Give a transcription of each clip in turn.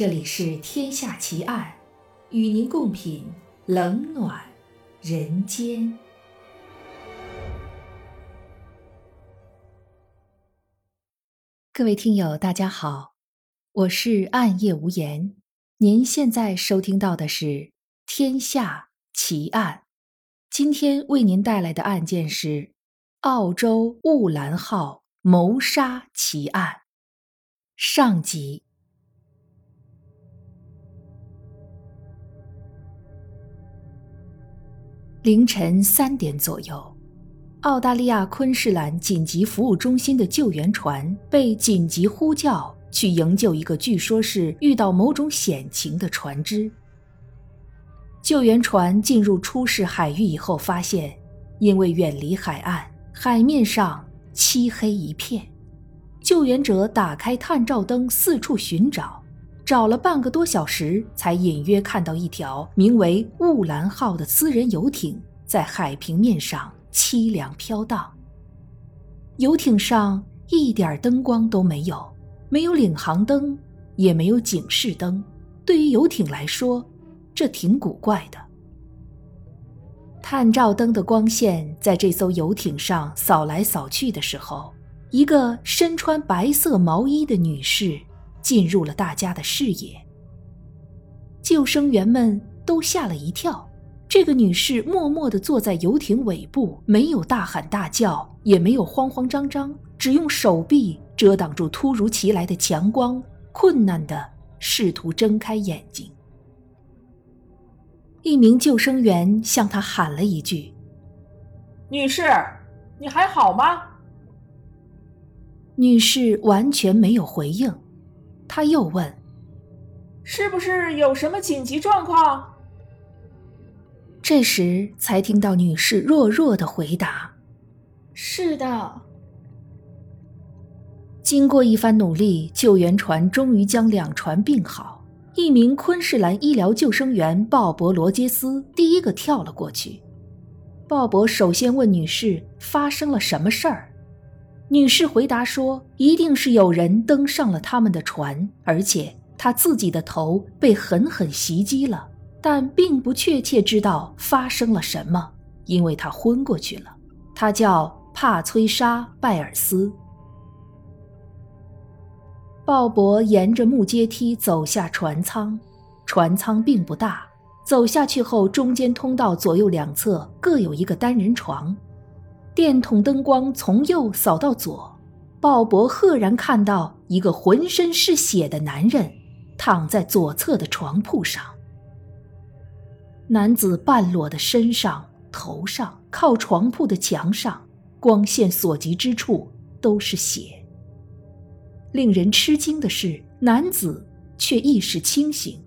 这里是《天下奇案》，与您共品冷暖人间。各位听友，大家好，我是暗夜无言。您现在收听到的是《天下奇案》，今天为您带来的案件是澳洲雾兰号谋杀奇案上集。凌晨三点左右，澳大利亚昆士兰紧急服务中心的救援船被紧急呼叫去营救一个据说是遇到某种险情的船只。救援船进入出事海域以后，发现因为远离海岸，海面上漆黑一片。救援者打开探照灯四处寻找，找了半个多小时，才隐约看到一条名为“雾兰号”的私人游艇在海平面上凄凉飘荡。游艇上一点灯光都没有，没有领航灯，也没有警示灯。对于游艇来说，这挺古怪的。探照灯的光线在这艘游艇上扫来扫去的时候，一个身穿白色毛衣的女士进入了大家的视野。救生员们都吓了一跳。这个女士默默地坐在游艇尾部，没有大喊大叫，也没有慌慌张张，只用手臂遮挡住突如其来的强光，困难地试图睁开眼睛。一名救生员向她喊了一句：“女士，你还好吗？”女士完全没有回应。他又问：“是不是有什么紧急状况？”这时才听到女士弱弱的回答：“是的。”经过一番努力，救援船终于将两船并好。一名昆士兰医疗救生员鲍勃·罗杰斯第一个跳了过去。鲍勃首先问女士：“发生了什么事儿？”女士回答说：“一定是有人登上了他们的船，而且他自己的头被狠狠袭击了，但并不确切知道发生了什么，因为他昏过去了。他叫帕崔莎·拜尔斯。”鲍勃沿着木阶梯走下船舱，船舱并不大。走下去后，中间通道左右两侧各有一个单人床。电筒灯光从右扫到左，鲍勃赫然看到一个浑身是血的男人躺在左侧的床铺上。男子半裸的身上、头上、靠床铺的墙上，光线所及之处都是血。令人吃惊的是，男子却意识清醒。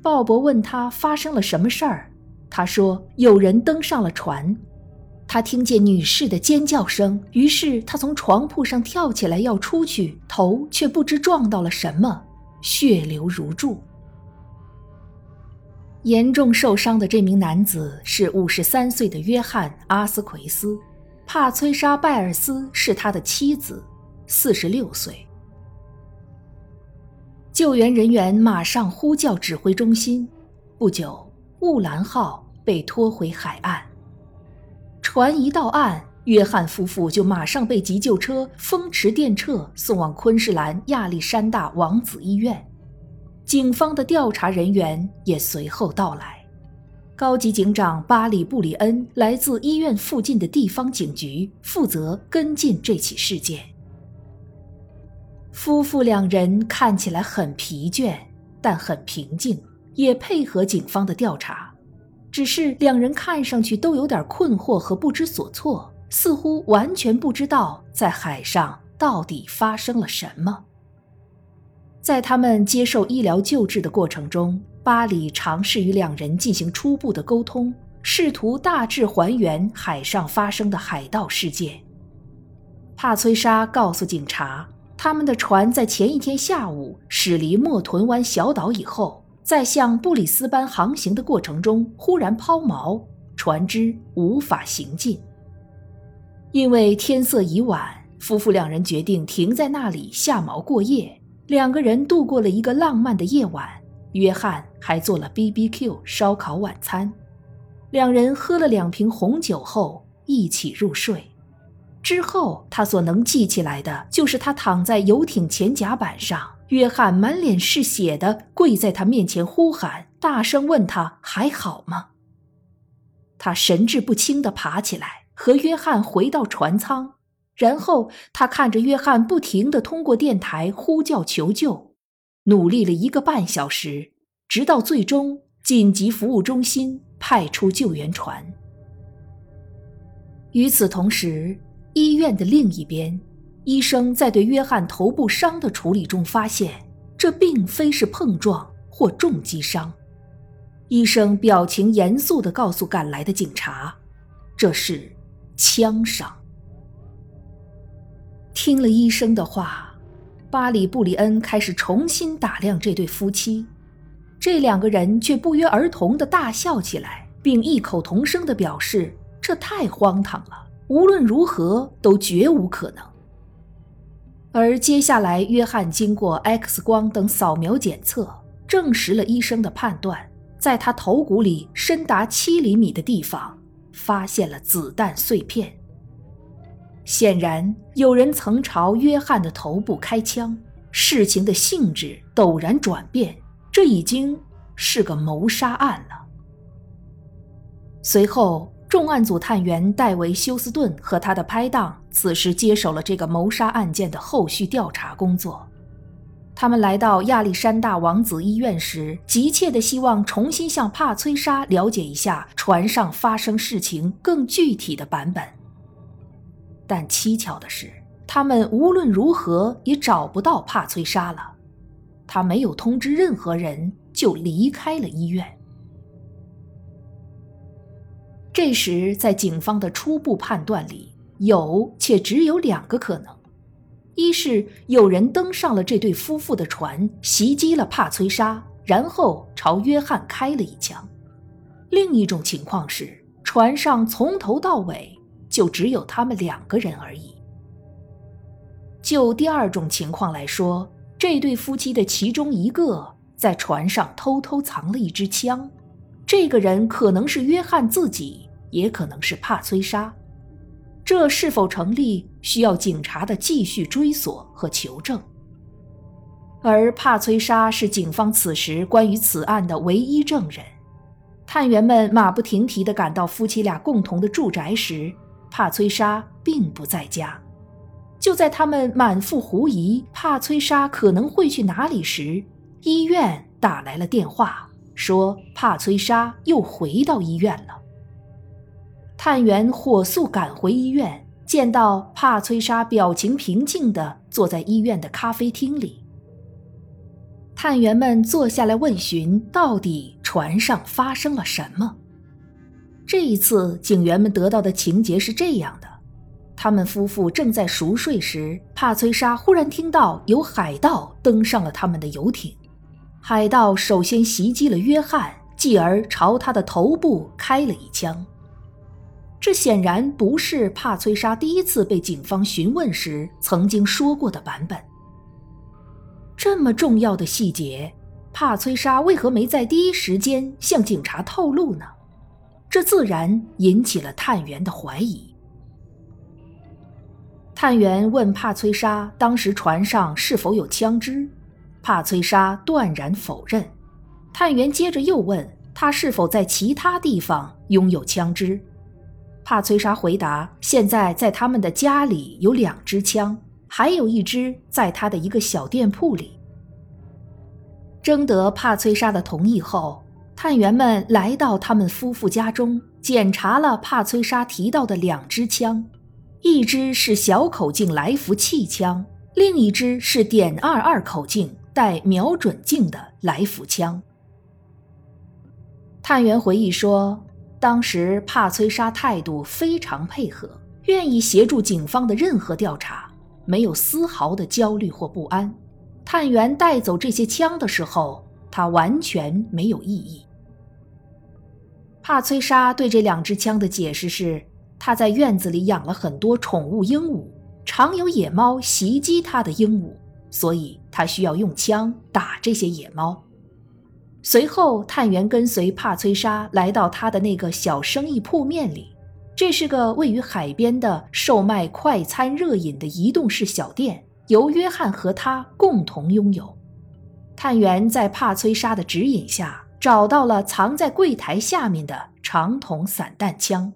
鲍勃问他发生了什么事儿，他说有人登上了船。他听见女士的尖叫声，于是他从床铺上跳起来要出去，头却不知撞到了什么，血流如注。严重受伤的这名男子是五十三岁的约翰·阿斯奎斯，帕崔莎·拜尔斯是他的妻子。四十六岁。救援人员马上呼叫指挥中心。不久，雾兰号被拖回海岸。船一到岸，约翰夫妇就马上被急救车风驰电掣送往昆士兰亚历山大王子医院。警方的调查人员也随后到来。高级警长巴里·布里恩来自医院附近的地方警局，负责跟进这起事件。夫妇两人看起来很疲倦，但很平静，也配合警方的调查。只是两人看上去都有点困惑和不知所措，似乎完全不知道在海上到底发生了什么。在他们接受医疗救治的过程中，巴里尝试与两人进行初步的沟通，试图大致还原海上发生的海盗事件。帕崔莎告诉警察。他们的船在前一天下午驶离莫屯湾小岛以后，在向布里斯班航行的过程中忽然抛锚，船只无法行进。因为天色已晚，夫妇两人决定停在那里下锚过夜，两个人度过了一个浪漫的夜晚。约翰还做了 BBQ 烧烤晚餐。两人喝了两瓶红酒后一起入睡。之后，他所能记起来的就是他躺在游艇前甲板上，约翰满脸是血的跪在他面前呼喊，大声问他还好吗？他神志不清的爬起来，和约翰回到船舱，然后他看着约翰不停的通过电台呼叫求救，努力了一个半小时，直到最终紧急服务中心派出救援船。与此同时。医院的另一边，医生在对约翰头部伤的处理中发现，这并非是碰撞或重击伤。医生表情严肃地告诉赶来的警察：“这是枪伤。”听了医生的话，巴里·布里恩开始重新打量这对夫妻。这两个人却不约而同地大笑起来，并异口同声地表示：“这太荒唐了。”无论如何都绝无可能。而接下来，约翰经过 X 光等扫描检测，证实了医生的判断，在他头骨里深达七厘米的地方，发现了子弹碎片。显然，有人曾朝约翰的头部开枪。事情的性质陡然转变，这已经是个谋杀案了。随后。重案组探员戴维·休斯顿和他的拍档此时接手了这个谋杀案件的后续调查工作。他们来到亚历山大王子医院时，急切地希望重新向帕崔莎了解一下船上发生事情更具体的版本。但蹊跷的是，他们无论如何也找不到帕崔莎了。他没有通知任何人就离开了医院。这时，在警方的初步判断里，有且只有两个可能：一是有人登上了这对夫妇的船，袭击了帕崔莎，然后朝约翰开了一枪；另一种情况是，船上从头到尾就只有他们两个人而已。就第二种情况来说，这对夫妻的其中一个在船上偷偷藏了一支枪。这个人可能是约翰自己，也可能是帕崔莎。这是否成立，需要警察的继续追索和求证。而帕崔莎是警方此时关于此案的唯一证人。探员们马不停蹄地赶到夫妻俩共同的住宅时，帕崔莎并不在家。就在他们满腹狐疑帕崔莎可能会去哪里时，医院打来了电话。说帕崔莎又回到医院了。探员火速赶回医院，见到帕崔莎表情平静地坐在医院的咖啡厅里。探员们坐下来问询，到底船上发生了什么？这一次，警员们得到的情节是这样的：他们夫妇正在熟睡时，帕崔莎忽然听到有海盗登上了他们的游艇。海盗首先袭击了约翰，继而朝他的头部开了一枪。这显然不是帕崔莎第一次被警方询问时曾经说过的版本。这么重要的细节，帕崔莎为何没在第一时间向警察透露呢？这自然引起了探员的怀疑。探员问帕崔莎，当时船上是否有枪支？帕崔莎断然否认。探员接着又问他是否在其他地方拥有枪支。帕崔莎回答：“现在在他们的家里有两支枪，还有一支在他的一个小店铺里。”征得帕崔莎的同意后，探员们来到他们夫妇家中，检查了帕崔莎提到的两支枪，一支是小口径来福气枪，另一支是点二二口径。带瞄准镜的来福枪。探员回忆说，当时帕崔莎态度非常配合，愿意协助警方的任何调查，没有丝毫的焦虑或不安。探员带走这些枪的时候，他完全没有异议。帕崔莎对这两支枪的解释是，他在院子里养了很多宠物鹦鹉，常有野猫袭击他的鹦鹉。所以他需要用枪打这些野猫。随后，探员跟随帕崔莎来到他的那个小生意铺面里，这是个位于海边的售卖快餐热饮的移动式小店，由约翰和他共同拥有。探员在帕崔莎的指引下，找到了藏在柜台下面的长筒散弹枪。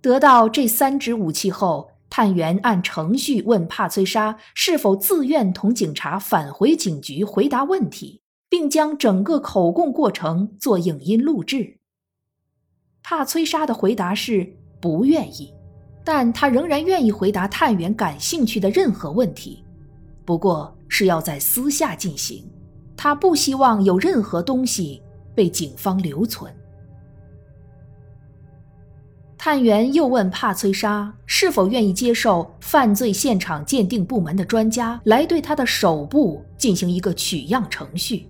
得到这三支武器后，探员按程序问帕崔莎是否自愿同警察返回警局回答问题。并将整个口供过程做影音录制。帕崔莎的回答是不愿意，但他仍然愿意回答探员感兴趣的任何问题，不过是要在私下进行。他不希望有任何东西被警方留存。探员又问帕崔莎是否愿意接受犯罪现场鉴定部门的专家来对他的手部进行一个取样程序。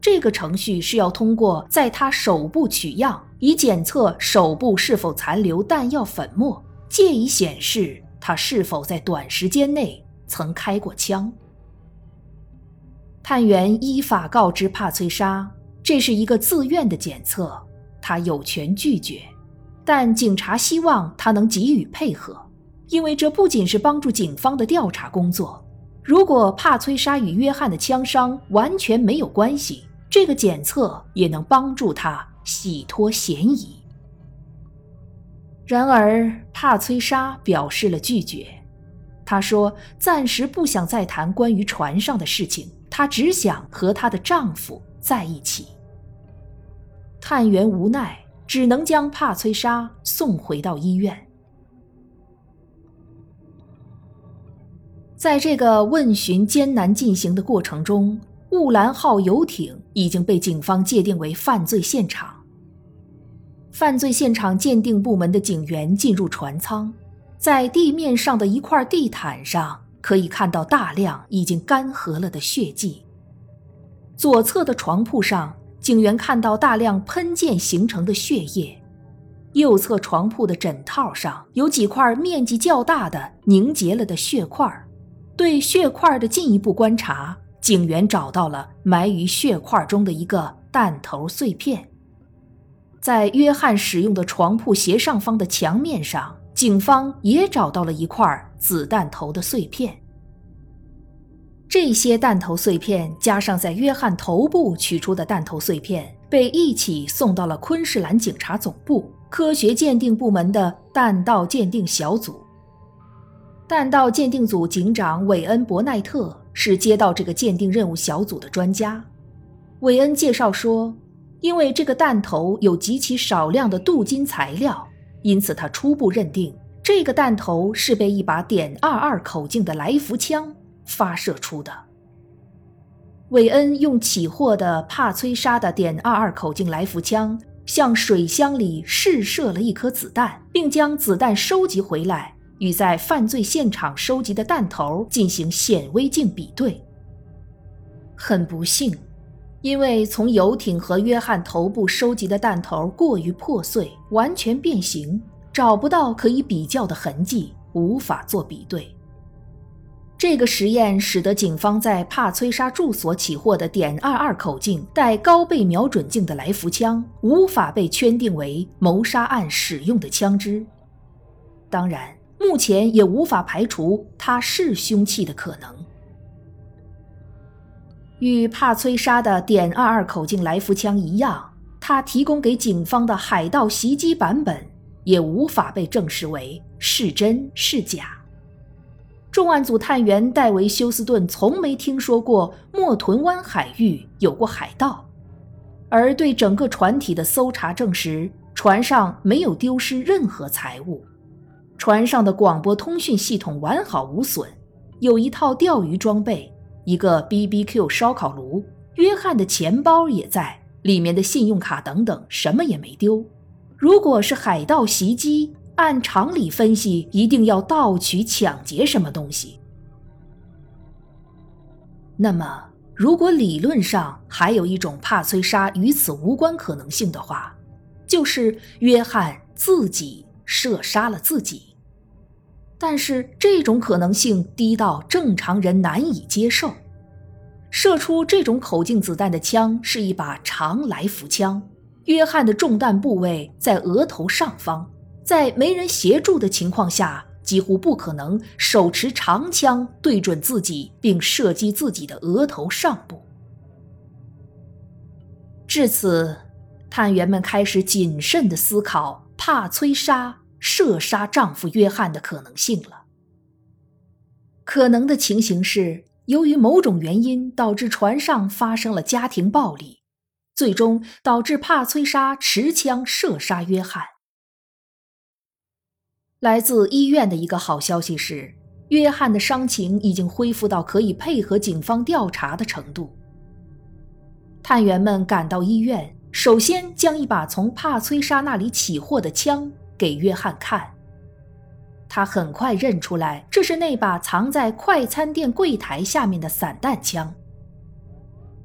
这个程序是要通过在他手部取样，以检测手部是否残留弹药粉末，借以显示他是否在短时间内曾开过枪。探员依法告知帕崔莎，这是一个自愿的检测，他有权拒绝，但警察希望他能给予配合，因为这不仅是帮助警方的调查工作。如果帕崔莎与约翰的枪伤完全没有关系，这个检测也能帮助他洗脱嫌疑。然而，帕崔莎表示了拒绝。她说：“暂时不想再谈关于船上的事情，她只想和她的丈夫在一起。”探员无奈，只能将帕崔莎送回到医院。在这个问询艰难进行的过程中。雾兰号游艇已经被警方界定为犯罪现场。犯罪现场鉴定部门的警员进入船舱，在地面上的一块地毯上可以看到大量已经干涸了的血迹。左侧的床铺上，警员看到大量喷溅形成的血液；右侧床铺的枕套上有几块面积较大的凝结了的血块。对血块的进一步观察。警员找到了埋于血块中的一个弹头碎片，在约翰使用的床铺斜上方的墙面上，警方也找到了一块子弹头的碎片。这些弹头碎片加上在约翰头部取出的弹头碎片，被一起送到了昆士兰警察总部科学鉴定部门的弹道鉴定小组。弹道鉴定组警长韦恩·伯奈特。是接到这个鉴定任务小组的专家，韦恩介绍说，因为这个弹头有极其少量的镀金材料，因此他初步认定这个弹头是被一把点二二口径的来福枪发射出的。韦恩用起货的帕崔莎的点二二口径来福枪向水箱里试射了一颗子弹，并将子弹收集回来。与在犯罪现场收集的弹头进行显微镜比对。很不幸，因为从游艇和约翰头部收集的弹头过于破碎，完全变形，找不到可以比较的痕迹，无法做比对。这个实验使得警方在帕崔莎住所起获的点二二口径带高倍瞄准镜的来福枪无法被圈定为谋杀案使用的枪支。当然。目前也无法排除它是凶器的可能。与帕崔莎的点二二口径来福枪一样，他提供给警方的海盗袭击版本也无法被证实为是真是假。重案组探员戴维·休斯顿从没听说过莫屯湾海域有过海盗，而对整个船体的搜查证实，船上没有丢失任何财物。船上的广播通讯系统完好无损，有一套钓鱼装备，一个 BBQ 烧烤炉，约翰的钱包也在里面的信用卡等等，什么也没丢。如果是海盗袭击，按常理分析，一定要盗取、抢劫什么东西。那么，如果理论上还有一种帕崔莎与此无关可能性的话，就是约翰自己。射杀了自己，但是这种可能性低到正常人难以接受。射出这种口径子弹的枪是一把长来福枪，约翰的中弹部位在额头上方，在没人协助的情况下，几乎不可能手持长枪对准自己并射击自己的额头上部。至此，探员们开始谨慎地思考帕崔莎射杀丈夫约翰的可能性了。可能的情形是。由于某种原因，导致船上发生了家庭暴力，最终导致帕崔莎持枪射杀约翰。来自医院的一个好消息是，约翰的伤情已经恢复到可以配合警方调查的程度。探员们赶到医院，首先将一把从帕崔莎那里起货的枪给约翰看。他很快认出来，这是那把藏在快餐店柜台下面的散弹枪。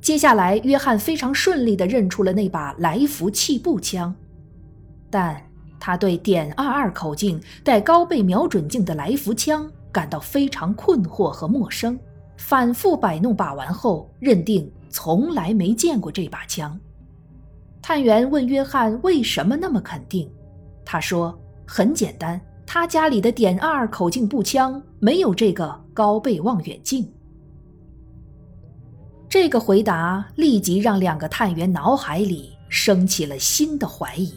接下来，约翰非常顺利地认出了那把来福气步枪，但他对点二二口径带高倍瞄准镜的来福枪感到非常困惑和陌生。反复摆弄把玩后，认定从来没见过这把枪。探员问约翰为什么那么肯定，他说：“很简单。”他家里的点二二口径步枪没有这个高倍望远镜。这个回答立即让两个探员脑海里升起了新的怀疑。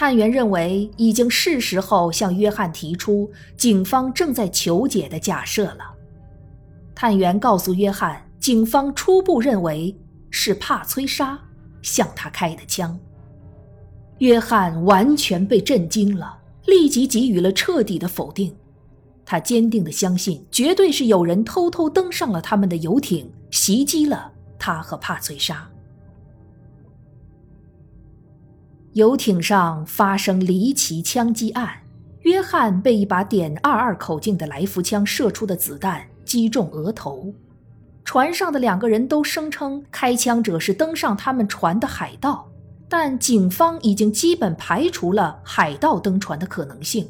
探员认为已经是时候向约翰提出警方正在求解的假设了。探员告诉约翰，警方初步认为是帕崔莎向他开的枪。约翰完全被震惊了，立即给予了彻底的否定。他坚定地相信，绝对是有人偷偷登上了他们的游艇，袭击了他和帕崔莎。游艇上发生离奇枪击案，约翰被一把点二二口径的来福枪射出的子弹击中额头。船上的两个人都声称，开枪者是登上他们船的海盗。但警方已经基本排除了海盗登船的可能性，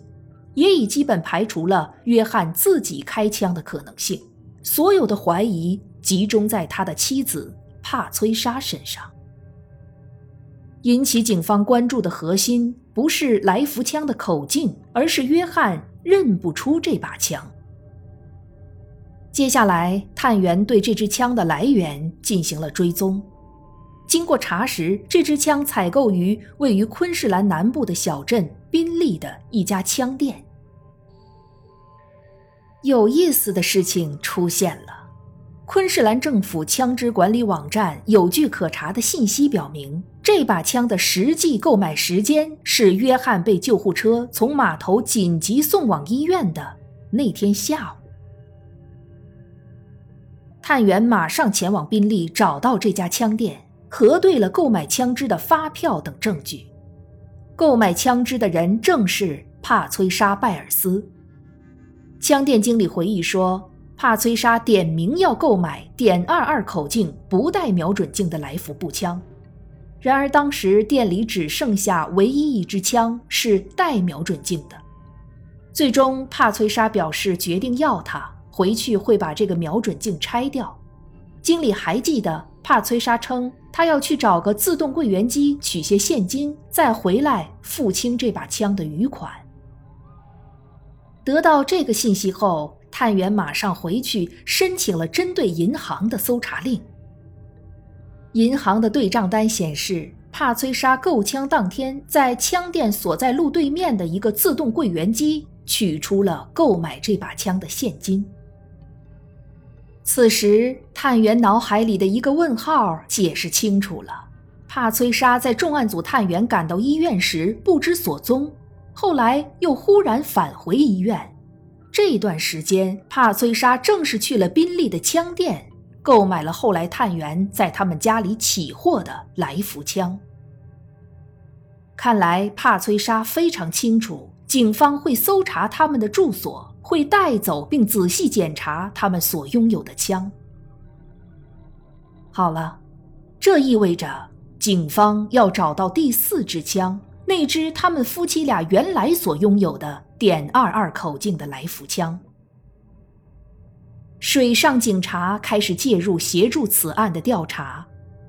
也已基本排除了约翰自己开枪的可能性。所有的怀疑集中在他的妻子帕崔莎身上。引起警方关注的核心不是来福枪的口径，而是约翰认不出这把枪。接下来，探员对这支枪的来源进行了追踪。经过查实，这支枪采购于位于昆士兰南部的小镇宾利的一家枪店。有意思的事情出现了：昆士兰政府枪支管理网站有据可查的信息表明，这把枪的实际购买时间是约翰被救护车从码头紧急送往医院的那天下午。探员马上前往宾利，找到这家枪店。核对了购买枪支的发票等证据，购买枪支的人正是帕崔莎·拜尔斯。枪店经理回忆说，帕崔莎点名要购买点二二口径不带瞄准镜的来福步枪，然而当时店里只剩下唯一一支枪是带瞄准镜的。最终，帕崔莎表示决定要它回去，会把这个瞄准镜拆掉。经理还记得，帕崔莎称。他要去找个自动柜员机取些现金，再回来付清这把枪的余款。得到这个信息后，探员马上回去申请了针对银行的搜查令。银行的对账单显示，帕崔莎购枪当天在枪店所在路对面的一个自动柜员机取出了购买这把枪的现金。此时，探员脑海里的一个问号解释清楚了：帕崔莎在重案组探员赶到医院时不知所踪，后来又忽然返回医院。这段时间，帕崔莎正是去了宾利的枪店，购买了后来探员在他们家里起获的来福枪。看来，帕崔莎非常清楚警方会搜查他们的住所。会带走并仔细检查他们所拥有的枪。好了，这意味着警方要找到第四支枪，那支他们夫妻俩原来所拥有的点二二口径的来福枪。水上警察开始介入协助此案的调查，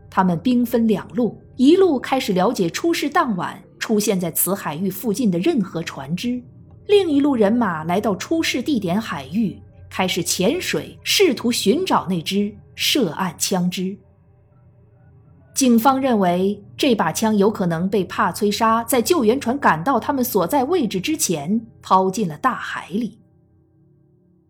他们兵分两路，一路开始了解出事当晚出现在此海域附近的任何船只，另一路人马来到出事地点海域，开始潜水，试图寻找那支涉案枪支。警方认为这把枪有可能被帕崔莎在救援船赶到他们所在位置之前抛进了大海里，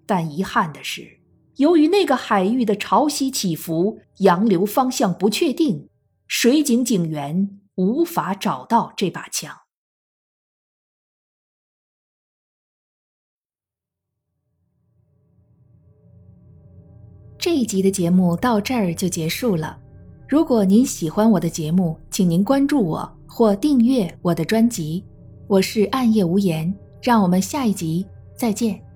但遗憾的是。由于那个海域的潮汐起伏、洋流方向不确定，水警警员无法找到这把枪。这一集的节目到这儿就结束了。如果您喜欢我的节目，请您关注我或订阅我的专辑。我是暗夜无言，让我们下一集再见。